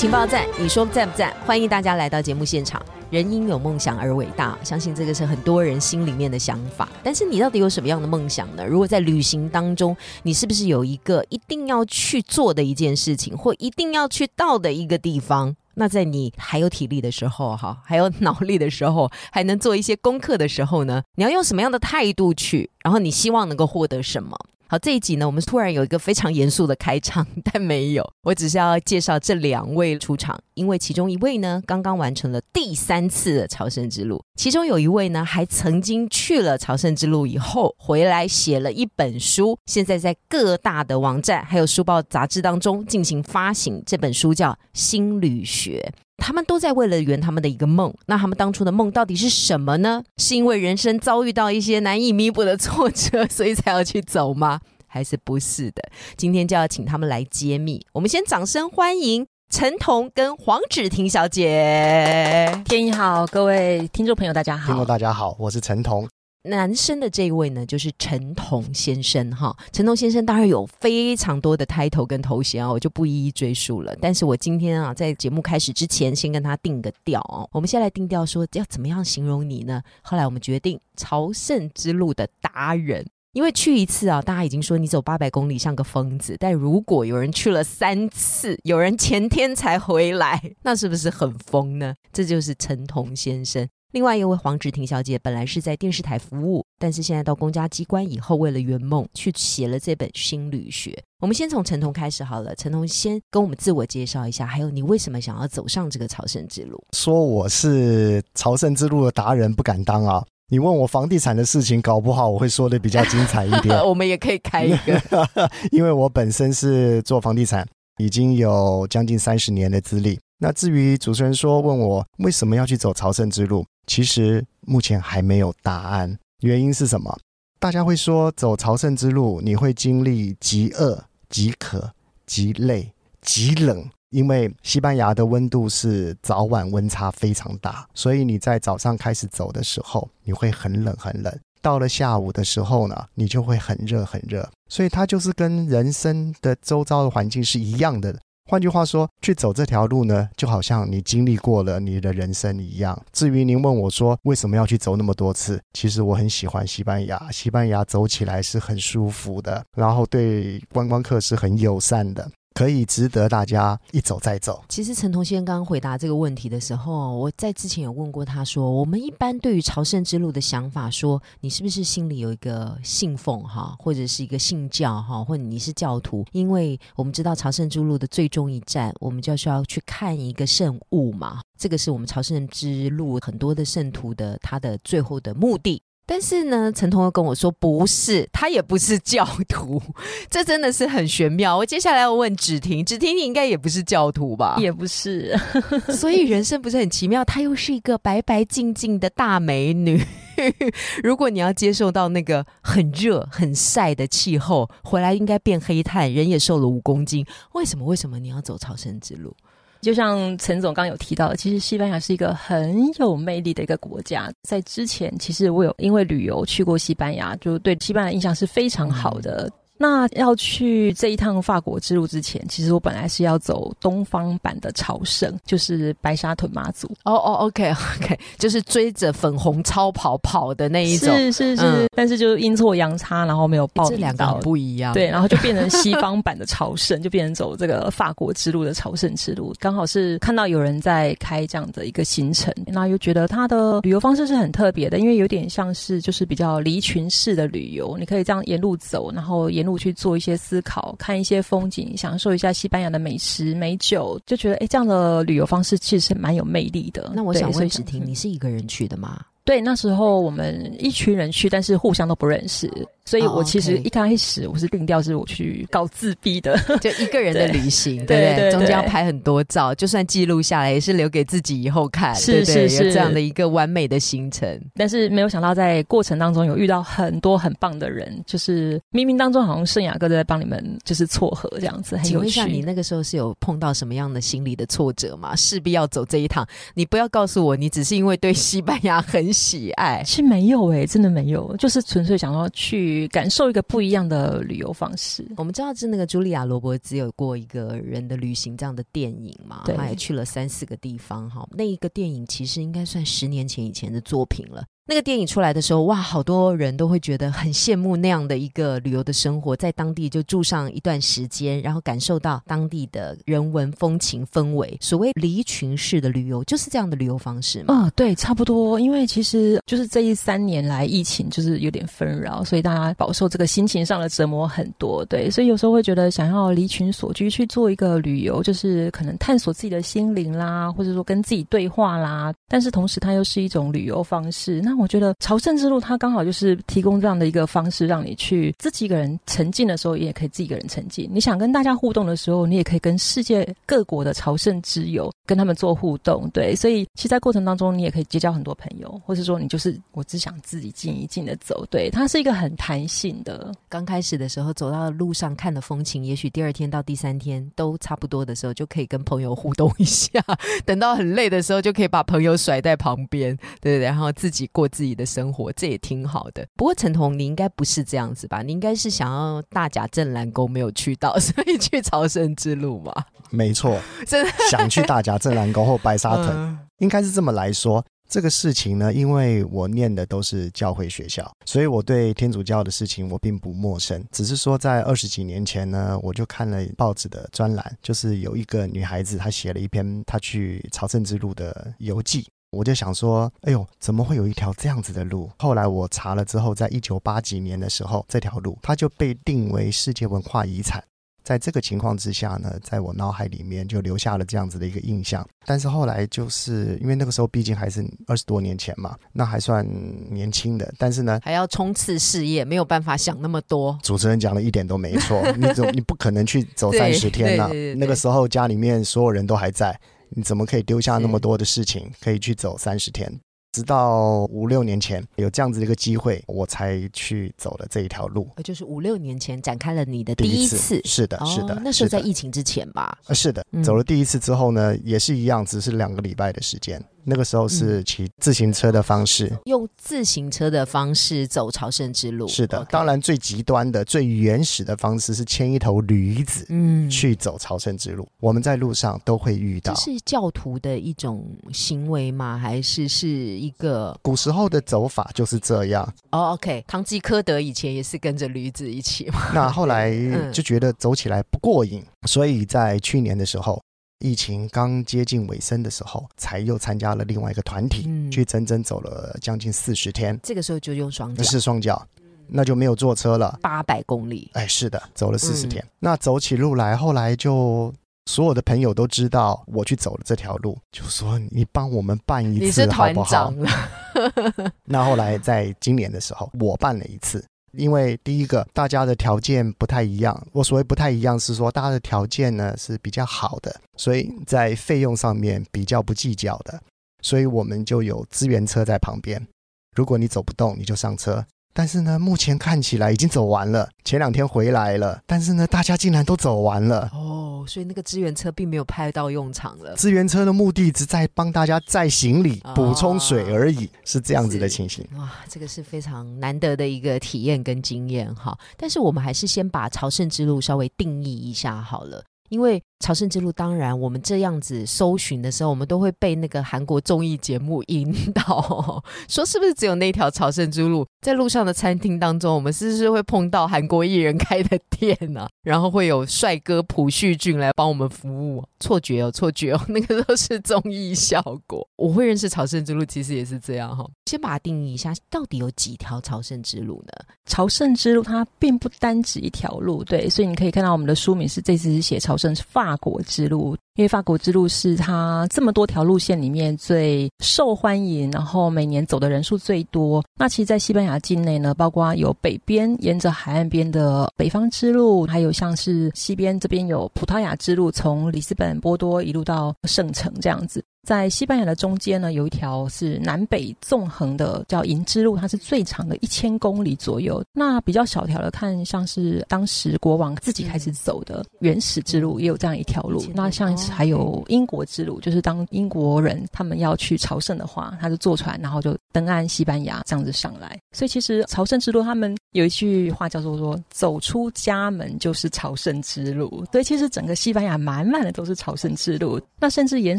情报站，你说赞不赞？欢迎大家来到节目现场。人因有梦想而伟大，相信这个是很多人心里面的想法。但是你到底有什么样的梦想呢？如果在旅行当中，你是不是有一个一定要去做的一件事情，或一定要去到的一个地方？那在你还有体力的时候，哈，还有脑力的时候，还能做一些功课的时候呢？你要用什么样的态度去？然后你希望能够获得什么？好，这一集呢，我们突然有一个非常严肃的开场，但没有，我只是要介绍这两位出场，因为其中一位呢，刚刚完成了第三次的朝圣之路，其中有一位呢，还曾经去了朝圣之路以后回来写了一本书，现在在各大的网站还有书报杂志当中进行发行，这本书叫《新旅学》。他们都在为了圆他们的一个梦，那他们当初的梦到底是什么呢？是因为人生遭遇到一些难以弥补的挫折，所以才要去走吗？还是不是的？今天就要请他们来揭秘。我们先掌声欢迎陈彤跟黄芷婷小姐。天意好，各位听众朋友，大家好。听众大家好，我是陈彤。男生的这一位呢，就是陈彤先生哈。陈彤先生当然有非常多的 title 跟头衔啊，我就不一一追述了。但是我今天啊，在节目开始之前，先跟他定个调哦。我们先来定调，说要怎么样形容你呢？后来我们决定朝圣之路的达人，因为去一次啊，大家已经说你走八百公里像个疯子。但如果有人去了三次，有人前天才回来，那是不是很疯呢？这就是陈彤先生。另外一位黄芷婷小姐本来是在电视台服务，但是现在到公家机关以后，为了圆梦，去写了这本《心旅学》。我们先从陈彤开始好了，陈彤先跟我们自我介绍一下，还有你为什么想要走上这个朝圣之路？说我是朝圣之路的达人，不敢当啊！你问我房地产的事情，搞不好我会说的比较精彩一点。我们也可以开一个，因为我本身是做房地产，已经有将近三十年的资历。那至于主持人说问我为什么要去走朝圣之路？其实目前还没有答案，原因是什么？大家会说走朝圣之路，你会经历极饿、极渴、极累、极冷，因为西班牙的温度是早晚温差非常大，所以你在早上开始走的时候，你会很冷很冷；到了下午的时候呢，你就会很热很热。所以它就是跟人生的周遭的环境是一样的。换句话说，去走这条路呢，就好像你经历过了你的人生一样。至于您问我说为什么要去走那么多次，其实我很喜欢西班牙，西班牙走起来是很舒服的，然后对观光客是很友善的。可以值得大家一走再走。其实陈同先刚刚回答这个问题的时候，我在之前有问过他说，我们一般对于朝圣之路的想法，说你是不是心里有一个信奉哈，或者是一个信教哈，或者你是教徒？因为我们知道朝圣之路的最终一站，我们就需要去看一个圣物嘛，这个是我们朝圣之路很多的圣徒的他的最后的目的。但是呢，陈彤又跟我说，不是，他也不是教徒，这真的是很玄妙。我接下来要问芷婷，芷婷你应该也不是教徒吧？也不是，所以人生不是很奇妙？她又是一个白白净净的大美女。如果你要接受到那个很热、很晒的气候，回来应该变黑炭，人也瘦了五公斤。为什么？为什么你要走朝圣之路？就像陈总刚有提到，其实西班牙是一个很有魅力的一个国家。在之前，其实我有因为旅游去过西班牙，就对西班牙印象是非常好的。那要去这一趟法国之路之前，其实我本来是要走东方版的朝圣，就是白沙屯妈祖。哦哦，OK OK，就是追着粉红超跑跑的那一种。是是是，但是就阴错阳差，然后没有报这两个不一样。对，然后就变成西 方版的朝圣，就变成走这个法国之路的朝圣之路。刚好是看到有人在开这样的一个行程，那又觉得他的旅游方式是很特别的，因为有点像是就是比较离群式的旅游，你可以这样沿路走，然后沿路。去做一些思考，看一些风景，享受一下西班牙的美食美酒，就觉得哎，这样的旅游方式其实蛮有魅力的。那我想问子婷，你是一个人去的吗？对，那时候我们一群人去，但是互相都不认识，所以我其实一开始我是定调是我去搞自闭的，就一个人的旅行，对不对中间要拍很多照，就算记录下来，也是留给自己以后看，是是是有这样的一个完美的行程。但是没有想到在过程当中有遇到很多很棒的人，就是冥冥当中好像圣雅哥都在帮你们就是撮合这样子，很有请问一下，你。那个时候是有碰到什么样的心理的挫折吗？势必要走这一趟，你不要告诉我，你只是因为对西班牙很喜爱。是没有诶、真的没有，就是纯粹想要去感受一个不一样的旅游方式。我们知道是那个茱莉亚·罗伯兹有过一个人的旅行这样的电影嘛，对他也去了三四个地方哈。那一个电影其实应该算十年前以前的作品了。那个电影出来的时候，哇，好多人都会觉得很羡慕那样的一个旅游的生活，在当地就住上一段时间，然后感受到当地的人文风情氛围。所谓离群式的旅游，就是这样的旅游方式嘛。嗯，对，差不多。因为其实就是这一三年来，疫情就是有点纷扰，所以大家饱受这个心情上的折磨很多。对，所以有时候会觉得想要离群所居去做一个旅游，就是可能探索自己的心灵啦，或者说跟自己对话啦。但是同时，它又是一种旅游方式。那我觉得朝圣之路它刚好就是提供这样的一个方式，让你去自己一个人沉浸的时候，也可以自己一个人沉浸。你想跟大家互动的时候，你也可以跟世界各国的朝圣之友跟他们做互动。对，所以其实，在过程当中，你也可以结交很多朋友，或是说你就是我只想自己静一静的走。对，它是一个很弹性的。刚开始的时候，走到路上看的风情，也许第二天到第三天都差不多的时候，就可以跟朋友互动一下。等到很累的时候，就可以把朋友甩在旁边，对对对，然后自己过自己的生活，这也挺好的。不过陈彤，你应该不是这样子吧？你应该是想要大甲镇澜宫没有去到，所以去朝圣之路嘛？没错，真的想去大甲镇澜宫或白沙屯，嗯应该是这么来说。这个事情呢，因为我念的都是教会学校，所以我对天主教的事情我并不陌生。只是说，在二十几年前呢，我就看了报纸的专栏，就是有一个女孩子她写了一篇她去朝圣之路的游记。我就想说，哎呦，怎么会有一条这样子的路？后来我查了之后，在一九八几年的时候，这条路它就被定为世界文化遗产。在这个情况之下呢，在我脑海里面就留下了这样子的一个印象。但是后来就是因为那个时候毕竟还是二十多年前嘛，那还算年轻的。但是呢，还要冲刺事业，没有办法想那么多。主持人讲的一点都没错，你走你不可能去走三十天呐、对对对对那个时候家里面所有人都还在，你怎么可以丢下那么多的事情可以去走三十天？直到五六年前有这样子的一个机会，我才去走了这一条路。呃，就是五六年前展开了你的第第一一次，是的，是的，哦，那时候在疫情之前吧？呃，是的嗯，走了第一次之后呢，也是一样，只是两个礼拜的时间。那个时候嗯是骑自行车的方式，用自行车的方式走朝圣之路。是的。当，然，最极端的、最原始的方式是牵一头驴子嗯，去走朝圣之路。我们在路上都会遇到。这是教徒的一种行为吗？还是是一个？古时候的走法就是这样，哦，OK，堂吉诃德以前也是跟着驴子一起嘛。那后来嗯就觉得走起来不过瘾，所以在去年的时候，疫情刚接近尾声的时候，才又参加了另外一个团体，嗯去整整走了将近四十天，这个时候就用双脚那，是双脚，那就没有坐车了。八百公里。哎，是的，走了四十嗯天。那走起路来，后来就所有的朋友都知道我去走了这条路，就说你帮我们办一次好团不好长？了，那后来在今年的时候，我办了一次。因为第一个，大家的条件不太一样。我所谓不太一样，是说大家的条件呢是比较好的，所以在费用上面比较不计较的。所以我们就有资源车在旁边，如果你走不动，你就上车。但是呢，目前看起来已经走完了。前两天回来了，但是呢，大家竟然都走完了。哦，所以那个支援车并没有派到用场了。支援车的目的只在帮大家载行李哦、补充水而已，是这样子的情形。哇，这个是非常难得的一个体验跟经验哈。但是我们还是先把朝圣之路稍微定义一下好了。因为朝圣之路，当然我们这样子搜寻的时候，我们都会被那个韩国综艺节目引导，说是不是只有那条朝圣之路？在路上的餐厅当中，我们是不是会碰到韩国艺人开的店呢、然后会有帅哥朴叙俊来帮我们服务？错觉哦，错觉哦，那个都是综艺效果。我会认识朝圣之路，其实也是这样哈。先把它定义一下，到底有几条朝圣之路呢？朝圣之路它并不单指一条路，对，所以你可以看到我们的书名是这次是写朝是法国之路，因为法国之路是它这么多条路线里面最受欢迎，然后每年走的人数最多。那其实，在西班牙境内呢，包括有北边沿着海岸边的北方之路，还有像是西边这边有葡萄牙之路，从里斯本、波多一路到圣城这样子。在西班牙的中间呢，有一条是南北纵横的，叫银之路，它是最长的一千公里左右。那比较小条的，看像是当时国王自己开始走的原始之路，也有这样一条路。那像还有英国之路，就是当英国人他们要去朝圣的话，他就坐船，然后就登岸西班牙这样子上来。所以其实朝圣之路，他们有一句话叫做说：“走出家门就是朝圣之路。”所以其实整个西班牙满满的都是朝圣之路。那甚至延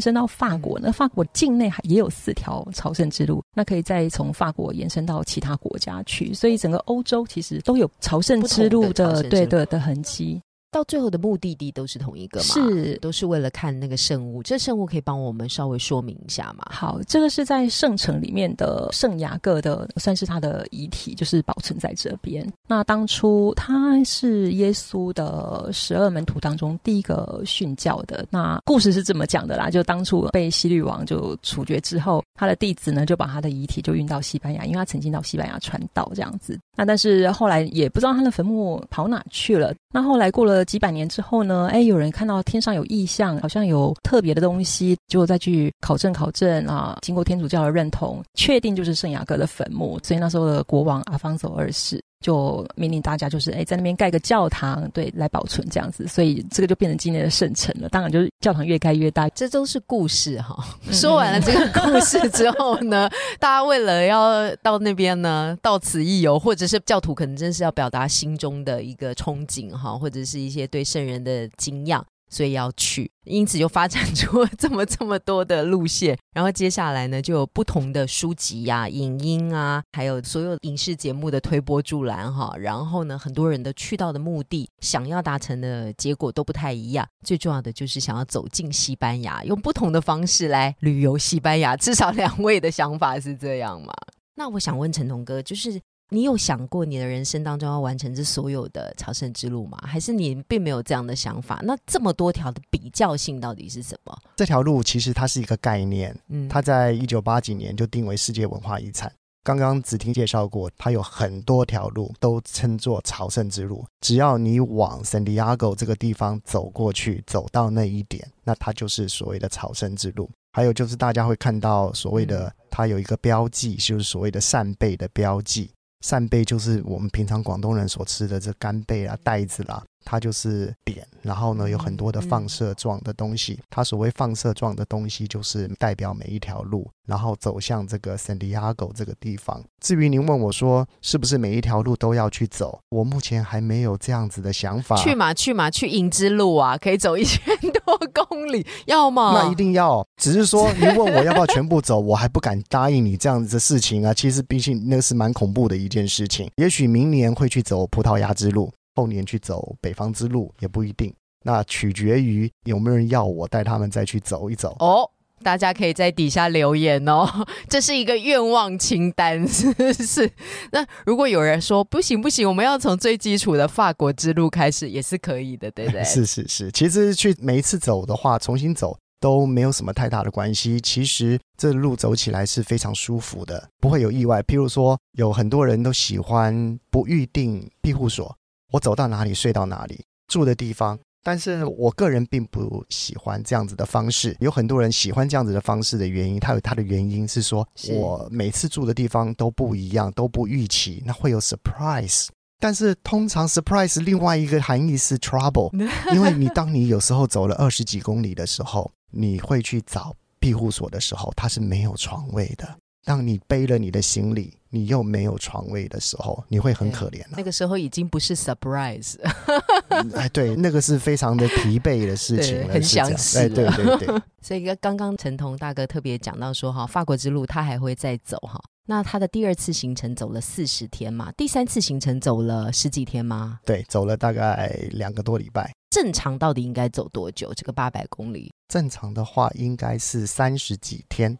伸到法国。那法国境内还也有四条朝圣之路，那可以再从法国延伸到其他国家去，所以整个欧洲其实都有朝圣之路的对对的痕迹。到最后的目的地都是同一个吗？是，都是为了看那个圣物。这圣物可以帮我们稍微说明一下吗？好，这个是在圣城里面的圣雅各的，算是他的遗体，就是保存在这边。那当初他是耶稣的十二门徒当中第一个殉教的。那故事是这么讲的啦，就当初被西律王就处决之后，他的弟子呢就把他的遗体就运到西班牙，因为他曾经到西班牙传道这样子。那但是后来也不知道他的坟墓跑哪去了。那后来过了几百年之后呢？哎，有人看到天上有异象，好像有特别的东西，就再去考证考证啊。经过天主教的认同，确定就是圣雅各的坟墓。所以那时候的国王阿方索二世。就命令大家，就是哎，在那边盖个教堂，对，来保存这样子，所以这个就变成今年的圣城了。当然，就是教堂越盖越大，这都是故事哈。说完了这个故事之后呢，大家为了要到那边呢，到此一游，或者是教徒可能真是要表达心中的一个憧憬哈，或者是一些对圣人的敬仰。所以要去，因此就发展出了这么这么多的路线。然后接下来呢，就有不同的书籍呀、影音啊，还有所有影视节目的推波助澜哈。然后呢，很多人的去到的目的、想要达成的结果都不太一样。最重要的就是想要走进西班牙，用不同的方式来旅游西班牙。至少两位的想法是这样嘛？那我想问陈彤哥，就是。你有想过你的人生当中要完成这所有的朝圣之路吗？还是你并没有这样的想法？那这么多条的比较性到底是什么？这条路其实它是一个概念，嗯，它在一九八几年就定为世界文化遗产。刚刚子听介绍过，它有很多条路都称作朝圣之路。只要你往圣地亚哥这个地方走过去，走到那一点，那它就是所谓的朝圣之路。还有就是大家会看到所谓的它有一个标记，就是所谓的扇贝的标记。扇贝就是我们平常广东人所吃的这干贝啊、带子啦，它就是点，然后呢有很多的放射状的东西。它所谓放射状的东西，就是代表每一条路，然后走向这个圣地亚哥这个地方。至于您问我说是不是每一条路都要去走，我目前还没有这样子的想法。去嘛去嘛去银之路啊，可以走一千多公里，要吗？那一定要。只是说 您问我要不要全部走，我还不敢答应你这样子的事情啊。其实毕竟那是蛮恐怖的一件事情。也许明年会去走葡萄牙之路。后年去走北方之路也不一定，那取决于有没有人要我带他们再去走一走哦。大家可以在底下留言哦，这是一个愿望清单，是不是？那如果有人说不行不行，我们要从最基础的法国之路开始，也是可以的，对不对？是是是，其实去每一次走的话，重新走都没有什么太大的关系。其实这路走起来是非常舒服的，不会有意外。譬如说，有很多人都喜欢不预定庇护所。我走到哪里睡到哪里，住的地方。但是我个人并不喜欢这样子的方式。有很多人喜欢这样子的方式的原因，他有他的原因是说，我每次住的地方都不一样，都不预期，那会有 surprise。但是通常 surprise 另外一个含义是 trouble，因为你当你有时候走了二十几公里的时候，你会去找庇护所的时候，它是没有床位的。当你背了你的行李，你又没有床位的时候，你会很可怜那个时候已经不是 surprise，哎，对，那个是非常的疲惫的事情，很想死。哎，对对对。所以刚刚陈彤大哥特别讲到说，哈，法国之路他还会再走哈。那他的第二次行程走了四十天嘛，第三次行程走了十几天吗？对，走了大概两个多礼拜。正常到底应该走多久？这个八百公里？正常的话应该是三十几天。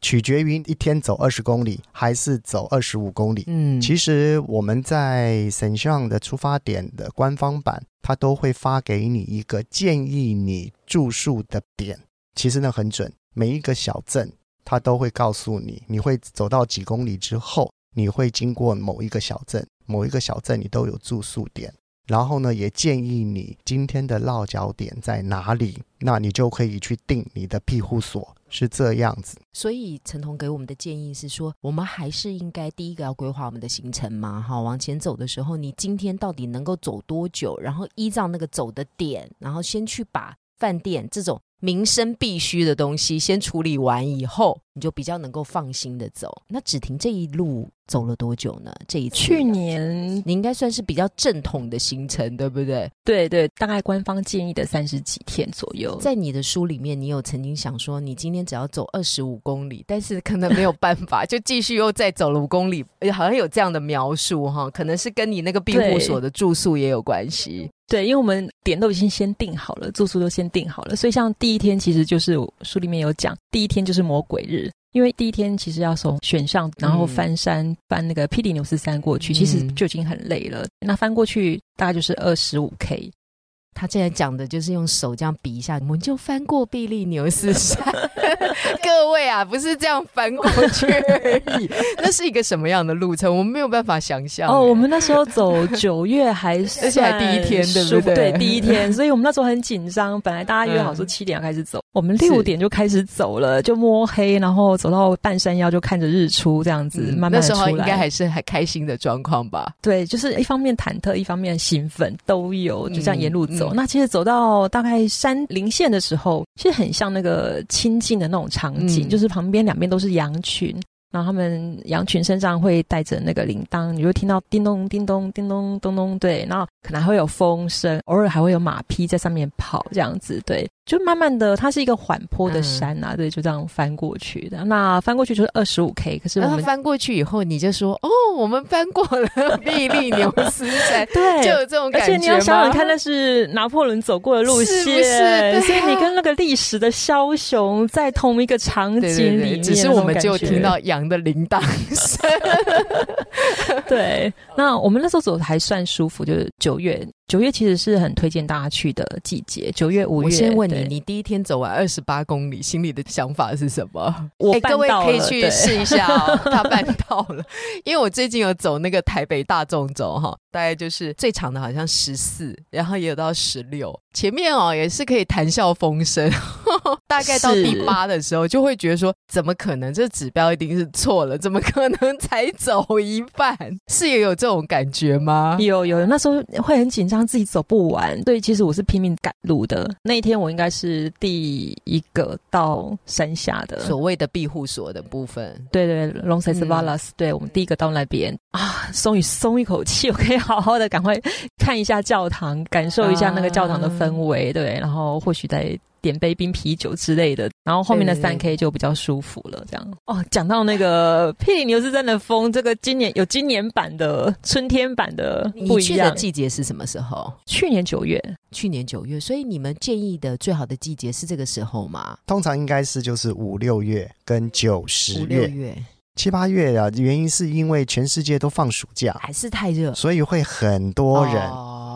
取决于一天走二十公里还是走二十五公里。嗯，其实我们在神像的出发点的官方版它都会发给你一个建议你住宿的点。其实呢很准，每一个小镇它都会告诉你，你会走到几公里之后，你会经过某一个小镇，某一个小镇你都有住宿点。然后呢，也建议你今天的落脚点在哪里，那你就可以去定你的庇护所，是这样子。所以陈彤给我们的建议是说，我们还是应该第一个要规划我们的行程嘛，哈，往前走的时候，你今天到底能够走多久？然后依照那个走的点，然后先去把饭店这种。民生必须的东西先处理完以后，你就比较能够放心的走。那只停这一路走了多久呢？这一次去年你应该算是比较正统的行程，对不对？对对，大概官方建议的三十几天左右。在你的书里面，你有曾经想说，你今天只要走二十五公里，但是可能没有办法，就继续又再走了五公里，好像有这样的描述哈，可能是跟你那个庇护所的住宿也有关系。对，因为我们点都已经先定好了，住宿都先定好了，所以像第一天其实就是书里面有讲，第一天就是魔鬼日，因为第一天其实要从选上，然后翻山翻那个霹雳牛斯山过去，其实就已经很累了。那翻过去大概就是二十五 K。他现在讲的就是用手这样比一下，我们就翻过比利牛斯山。各位啊，不是这样翻过去而已，那是一个什么样的路程？我们没有办法想象。哦，我们那时候走九月还是 而且还第一天，对不对？对，第一天，所以我们那时候很紧张。本来大家约好说七点要开始走，我们六点就开始走了，就摸黑，然后走到半山腰就看着日出，这样子慢慢候应该还是很开心的状况吧？对，就是一方面忐忑，一方面兴奋，都有，就这样沿路走。那其实走到大概山林线的时候，其实很像那个亲近的那种场景，就是旁边两边都是羊群，然后他们羊群身上会带着那个铃铛，你会听到叮咚叮咚叮咚咚咚，对，然后可能还会有风声，偶尔还会有马匹在上面跑，这样子，对。就慢慢的，它是一个缓坡的山啊，对，就这样翻过去的。那翻过去就是二十五 K，可是我们翻过去以后，你就说哦，我们翻过了 比利牛斯山，对，就有这种感觉。而且你要想想看，那是拿破仑走过的路线，所以你跟那个历史的枭雄在同一个场景里面，只是我们就听到羊的铃铛声。对，那我们那时候走的还算舒服，就是九月。九月其实是很推荐大家去的季节。九月、五月，我先问你，你第一天走完二十八公里，心里的想法是什么？我各位可以去试一下哦，他办到了。因为我最近有走那个台北大众走哈，大概就是最长的好像十四，然后也有到十六。前面哦也是可以谈笑风生，大概到第八的时候就会觉得说，怎么可能？这指标一定是错了，怎么可能 才走一半？是也有这种感觉吗？有有，那时候会很紧张。自己走不完，对，其实我是拼命赶路的。那一天我应该是第一个到山下的，所谓的庇护所的部分。对对，Long s a s v a l a s 对我们第一个到那边啊，松一松一口气，我可以好好的赶快看一下教堂，感受一下那个教堂的氛围，对，然后或许在。点杯冰啤酒之类的，然后后面的三 K 就比较舒服了。这样哦，讲到那个霹雳牛斯山的风，这个今年有今年版的春天版的不一样。季节是什么时候？去年九月，去年九月。所以你们建议的最好的季节是这个时候吗？通常应该是就是五六月跟九十月、七八月啊。原因是因为全世界都放暑假，还是太热，所以会很多人。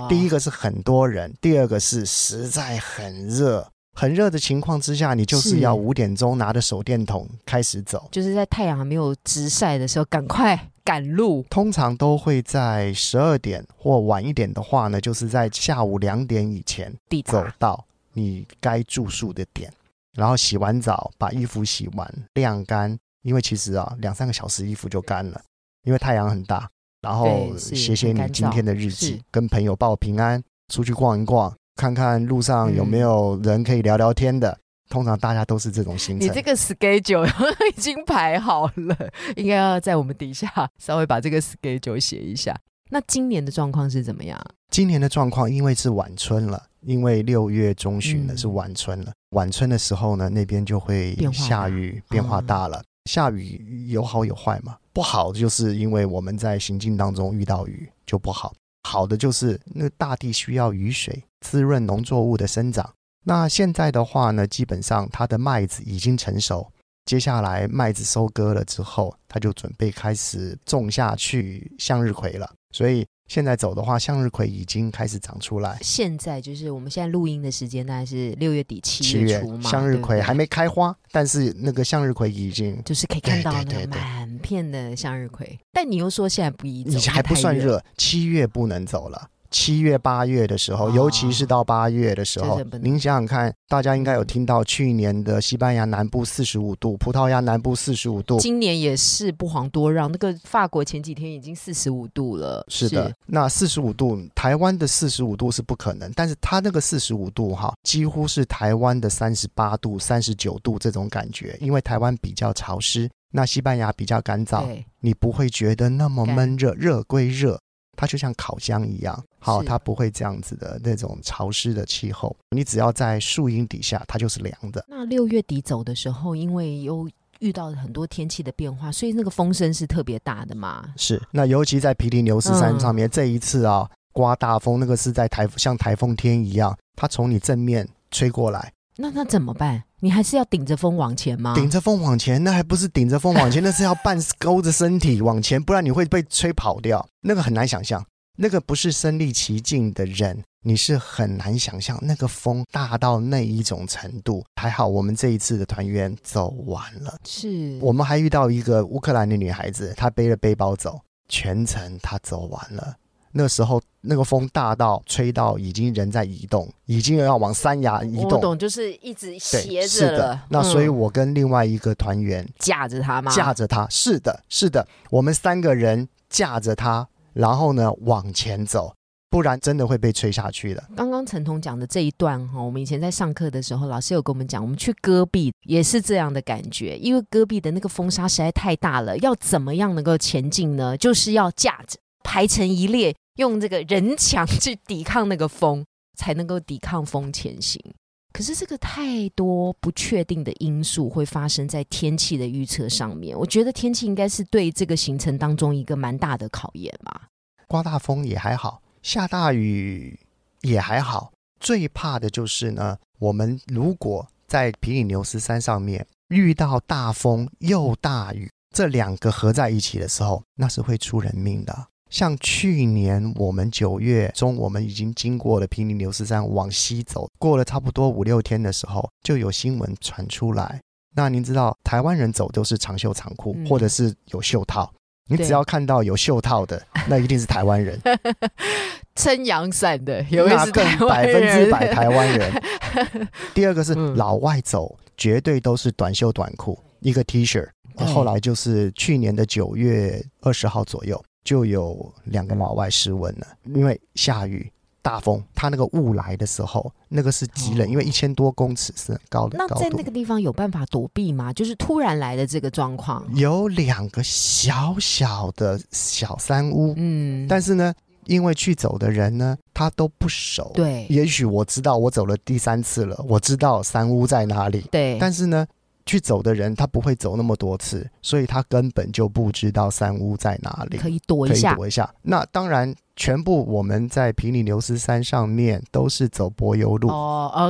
第一个是很多人，第二个是实在很热。很热的情况之下，你就是要五点钟拿着手电筒开始走，就是在太阳还没有直晒的时候，赶快赶路。通常都会在十二点或晚一点的话呢，就是在下午两点以前走到你该住宿的点，然后洗完澡，把衣服洗完晾干，因为其实啊，两三个小时衣服就干了，因为太阳很大。然后写写你今天的日记，跟朋友报平安，出去逛一逛。看看路上有没有人可以聊聊天的，通常大家都是这种行程。你这个 schedule 已经排好了，应该要在我们底下稍微把这个 schedule 写一下。那今年的状况是怎么样？今年的状况因为是晚春了，因为六月中旬了是晚春了。晚春的时候呢，那边就会下雨，变化大了。下雨有好有坏嘛，不好就是因为我们在行进当中遇到雨就不好。好的就是那大地需要雨水滋润农作物的生长。那现在的话呢，基本上它的麦子已经成熟，接下来麦子收割了之后，它就准备开始种下去向日葵了。所以现在走的话，向日葵已经开始长出来。现在就是我们现在录音的时间，大概是六月底七七月月初嘛，向日葵还没开花，但是那个向日葵已经，就是可以看到那满片的向日葵。但你又说现在不宜走，你还不算热，七月不能走了。七月、八月的时候，哦尤其是到八月的时候您想想看，大家应该有听到去年的西班牙南部四十五度，葡萄牙南部四十五度，今年也是不遑多让，那个法国前几天已经四十五度了。是的，那四十五度，台湾的四十五度是不可能，但是它那个四十五度哈，几乎是台湾的三十八度、三十九度这种感觉，因为台湾比较潮湿，那西班牙比较干燥，你不会觉得那么干。闷热，热归热，它就像烤箱一样，好，是它不会这样子的那种潮湿的气候，你只要在树荫底下，它就是凉的。那六月底走的时候，因为有遇到了很多天气的变化，所以那个风声是特别大的嘛。是，那尤其在皮里牛斯山嗯上面，这一次啊，刮大风，那个是在台像台风天一样，它从你正面吹过来，那那怎么办？你还是要顶着风往前吗？顶着风往前，那还不是顶着风往前，那是要半 勾着身体往前，不然你会被吹跑掉，那个很难想象。那个不是身历其境的人，你是很难想象那个风大到那一种程度。还好我们这一次的团员走完了，是我们还遇到一个乌克兰的女孩子，她背着背包走，全程她走完了。那时候那个风大到吹到已经人在移动，已经要往山崖移动。我懂，就是一直斜对，着是的了。。那所以，嗯我跟另外一个团员架着她吗？架着他，是的，是的，我们三个人架着他，然后呢往前走，不然真的会被吹下去的。刚刚陈彤讲的这一段哈，我们以前在上课的时候，老师有跟我们讲，我们去戈壁也是这样的感觉，因为戈壁的那个风沙实在太大了，要怎么样能够前进呢？就是要架着排成一列，用这个人墙去抵抗那个风，才能够抵抗风前行。可是这个太多不确定的因素会发生在天气的预测上面，我觉得天气应该是对这个行程当中一个蛮大的考验吧。刮大风也还好，下大雨也还好。最怕的就是呢，我们如果在皮里牛斯山上面遇到大风又大雨，这两个合在一起的时候，那是会出人命的。像去年我们九月中，我们已经经过了皮里牛市山往西走，过了差不多五六天的时候，就有新闻传出来。那您知道，台湾人走都是长袖长裤，嗯或者是有袖套。你只要看到有袖套的，那一定是台湾人。撑阳伞的有位那更是百分之百台湾人。第二个是嗯老外走，绝对都是短袖短裤，一个 T 恤。对后来就是去年的九月二十号左右，就有两个老外失温了，因为下雨。大风，它那个雾来的时候，那个是极冷，哦因为一千多公尺是很高的高度那在那。个地方有办法躲避吗？就是突然来的这个状况。有两个小小的小山屋，嗯，但是呢，因为去走的人呢，他都不熟。对也许我知道我走了第三次了，我知道山屋在哪里，对，但是呢，去走的人他不会走那么多次，所以他根本就不知道山屋在哪里，可以躲可以一下。躲一下。那当然，全部我们在皮里牛斯山上面都是走柏油路，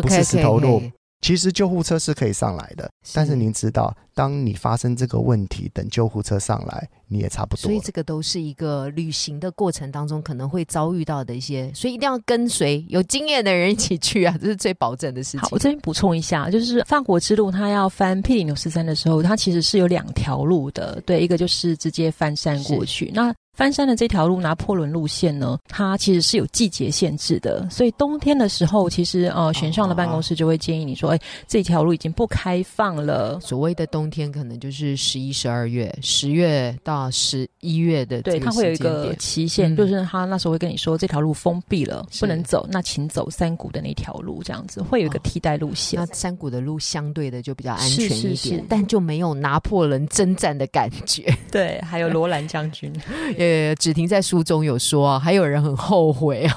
不是石头路其实救护车是可以上来的，但是您知道，当你发生这个问题，等救护车上来，你也差不多。所以这个都是一个旅行的过程当中可能会遭遇到的一些，所以一定要跟随有经验的人一起去啊，这是最保证的事好，情我。这边补充一下，就是法国之路，它要翻皮里牛斯山的时候，它其实是有两条路的。对，一个就是直接翻山过去。那翻山的这条路，拿破仑路线呢，它其实是有季节限制的，所以冬天的时候，其实呃，选上的办公室就会建议你说，哎，这条路已经不开放了。所谓的冬天，可能就是十一、十二月，十月到十一月的对，它会有一个期限，嗯。就是他那时候会跟你说这条路封闭了，不能走，那请走山谷的那条路，这样子会有一个哦。替代路线。那山谷的路相对的就比较安全一点，是是。但就没有拿破仑征战的感觉。对，还有罗兰将军，呃，只停在书中有说，还有人很后悔，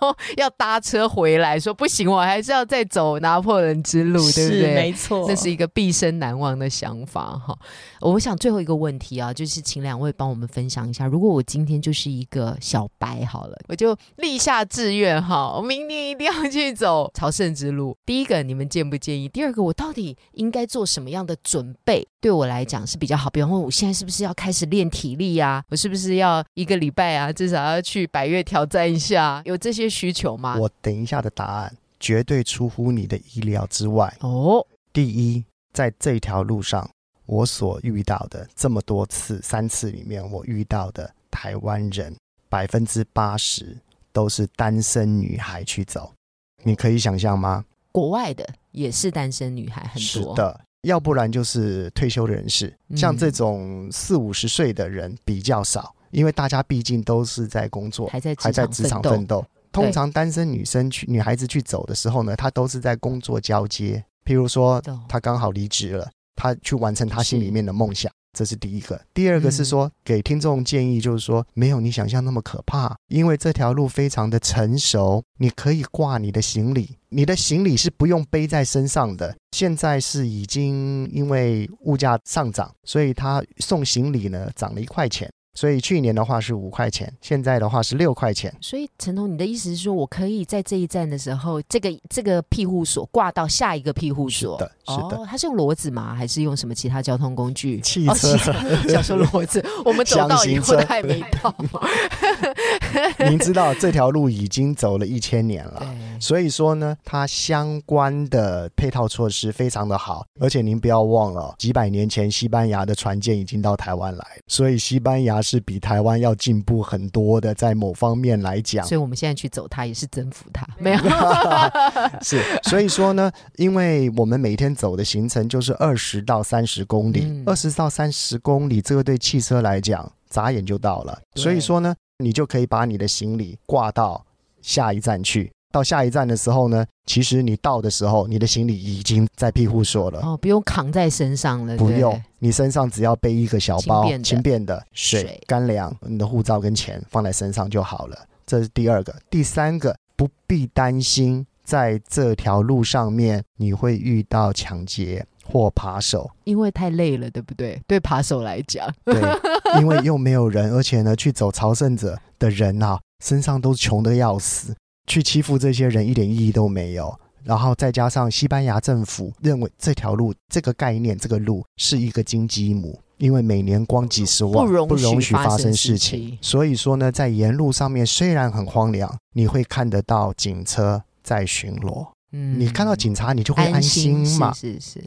要搭车回来，说不行，我还是要再走拿破仑之路，对不对？没错，这是一个毕生难忘的想法哈。我想最后一个问题啊，就是请两位帮我们分享一下，如果我今天就是一个小白好了，我就立下志愿哈，我明年一定要去走 朝圣之路。第一个，你们建不建议？第二个，我到底应该做什么样的准备，对我来讲是比较好？比方说，我现在是不是要开始练体力呀？我是不是要一个礼拜啊，至少要去百越挑战一下？有这些需求吗？我等一下的答案绝对出乎你的意料之外哦。第一，在这条路上。我所遇到的这么多次三次里面，我遇到的台湾人百分之八十都是单身女孩去走，你可以想象吗？国外的也是单身女孩很多，是的，要不然就是退休人士，像这种四五十岁的人比较少，因为大家毕竟都是在工作，还在还在职场奋斗。通常单身女生去女孩子去走的时候呢，她都是在工作交接，譬如说她刚好离职了。她去完成她心里面的梦想，这是第一个。第二个是说，给听众建议，就是说，没有你想象那么可怕，因为这条路非常的成熟，你可以挂你的行李，你的行李是不用背在身上的。现在是已经因为物价上涨，所以他送行李呢涨了一块钱。所以去年的话是五块钱，现在的话是六块钱。所以陈彤，你的意思是说我可以在这一站的时候，这个这个庇护所挂到下一个庇护所？是的，是的。它是用骡子吗？还是用什么其他交通工具？汽车。想说骡子，我们走到以后还没到。您知道这条路已经走了一千年了，所以说呢，它相关的配套措施非常的好。而且您不要忘了，几百年前西班牙的船舰已经到台湾来，所以西班牙。是比台湾要进步很多的，在某方面来讲，所以我们现在去走它也是征服它，没有。是，所以说呢，因为我们每天走的行程就是二十到三十公里，二十到三十公里，这个对汽车来讲眨眼就到了，所以说呢，你就可以把你的行李挂到下一站去。到下一站的时候呢，其实你到的时候，你的行李已经在庇护所了哦，不用扛在身上了。不用，你身上只要背一个小包，轻便的水、干粮、你的护照跟钱放在身上就好了。这是第二个，第三个，不必担心在这条路上面你会遇到抢劫或扒手，因为太累了，对不对？对扒手来讲，对，因为又没有人，而且呢，去走朝圣者的人啊，身上都穷的要死。去欺负这些人一点意义都没有，然后再加上西班牙政府认为这条路这个概念这个路是一个金鸡母，因为每年光几十万不容许发生事情，所以说呢，在沿路上面虽然很荒凉，你会看得到警车在巡逻，嗯，你看到警察你就会安心嘛，是是。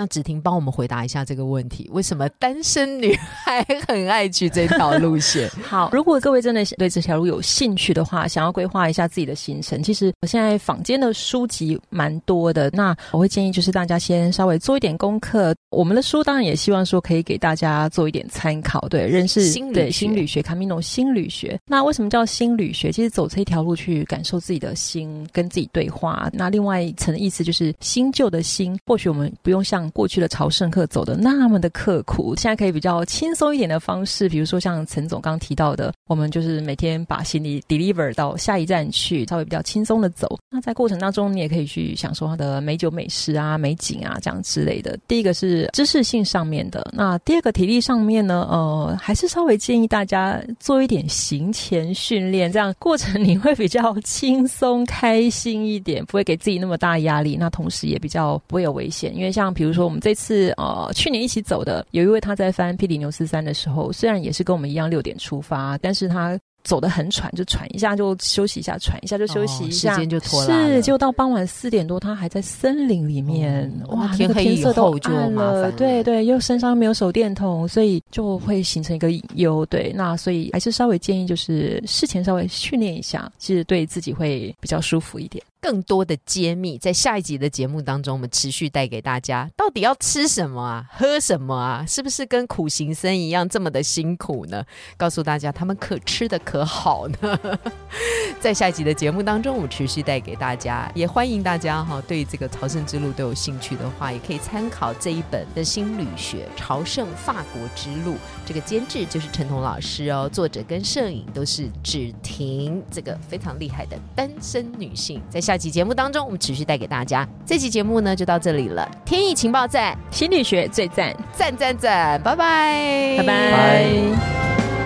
那芷婷帮我们回答一下这个问题：为什么单身女孩很爱去这条路线？好，如果各位真的对这条路有兴趣的话，想要规划一下自己的行程，其实我现在坊间的书籍蛮多的。那我会建议就是大家先稍微做一点功课。我们的书当然也希望说可以给大家做一点参考，对，认识心对心理学，卡米诺心理学。那为什么叫心理学？其实走这一条路去感受自己的心，跟自己对话。那另外一层的意思就是新旧的心，或许我们不用像过去的朝圣客走的那么的刻苦，现在可以比较轻松一点的方式，比如说像陈总刚提到的，我们就是每天把行李 deliver 到下一站去，稍微比较轻松的走。那在过程当中，你也可以去享受它的美酒美食啊、美景啊这样之类的。第一个是知识性上面的，那第二个体力上面呢，呃，还是稍微建议大家做一点行前训练，这样过程 你会比较轻松开心一点，不会给自己那么大压力。那同时也比较不会有危险，因为像比如说我们这次呃去年一起走的有一位他在翻霹雳牛斯山的时候，虽然也是跟我们一样六点出发，但是他。走得很喘，就喘一下就休息一下，喘一下就休息一下，时间就拖了是，就到傍晚四点多，他还在森林里面。哇，天黑以后就麻烦。对对，又身上没有手电筒，所以就会形成一个隐忧。对，那所以还是稍微建议，就是事前稍微训练一下，其实对自己会比较舒服一点。更多的揭秘，在下一集的节目当中，我们持续带给大家，到底要吃什么啊，喝什么啊，是不是跟苦行僧一样这么的辛苦呢？告诉大家，他们可吃的可好呢？在下一集的节目当中，我们持续带给大家，也欢迎大家哈，对这个朝圣之路都有兴趣的话，也可以参考这一本的新旅学《朝圣法国之路》，这个监制就是陈彤老师哦，作者跟摄影都是芷婷，这个非常厉害的单身女性。在下期节目当中，我们持续带给大家。这期节目呢，就到这里了。天意情报站，心理学最赞，赞赞赞，拜，拜拜。拜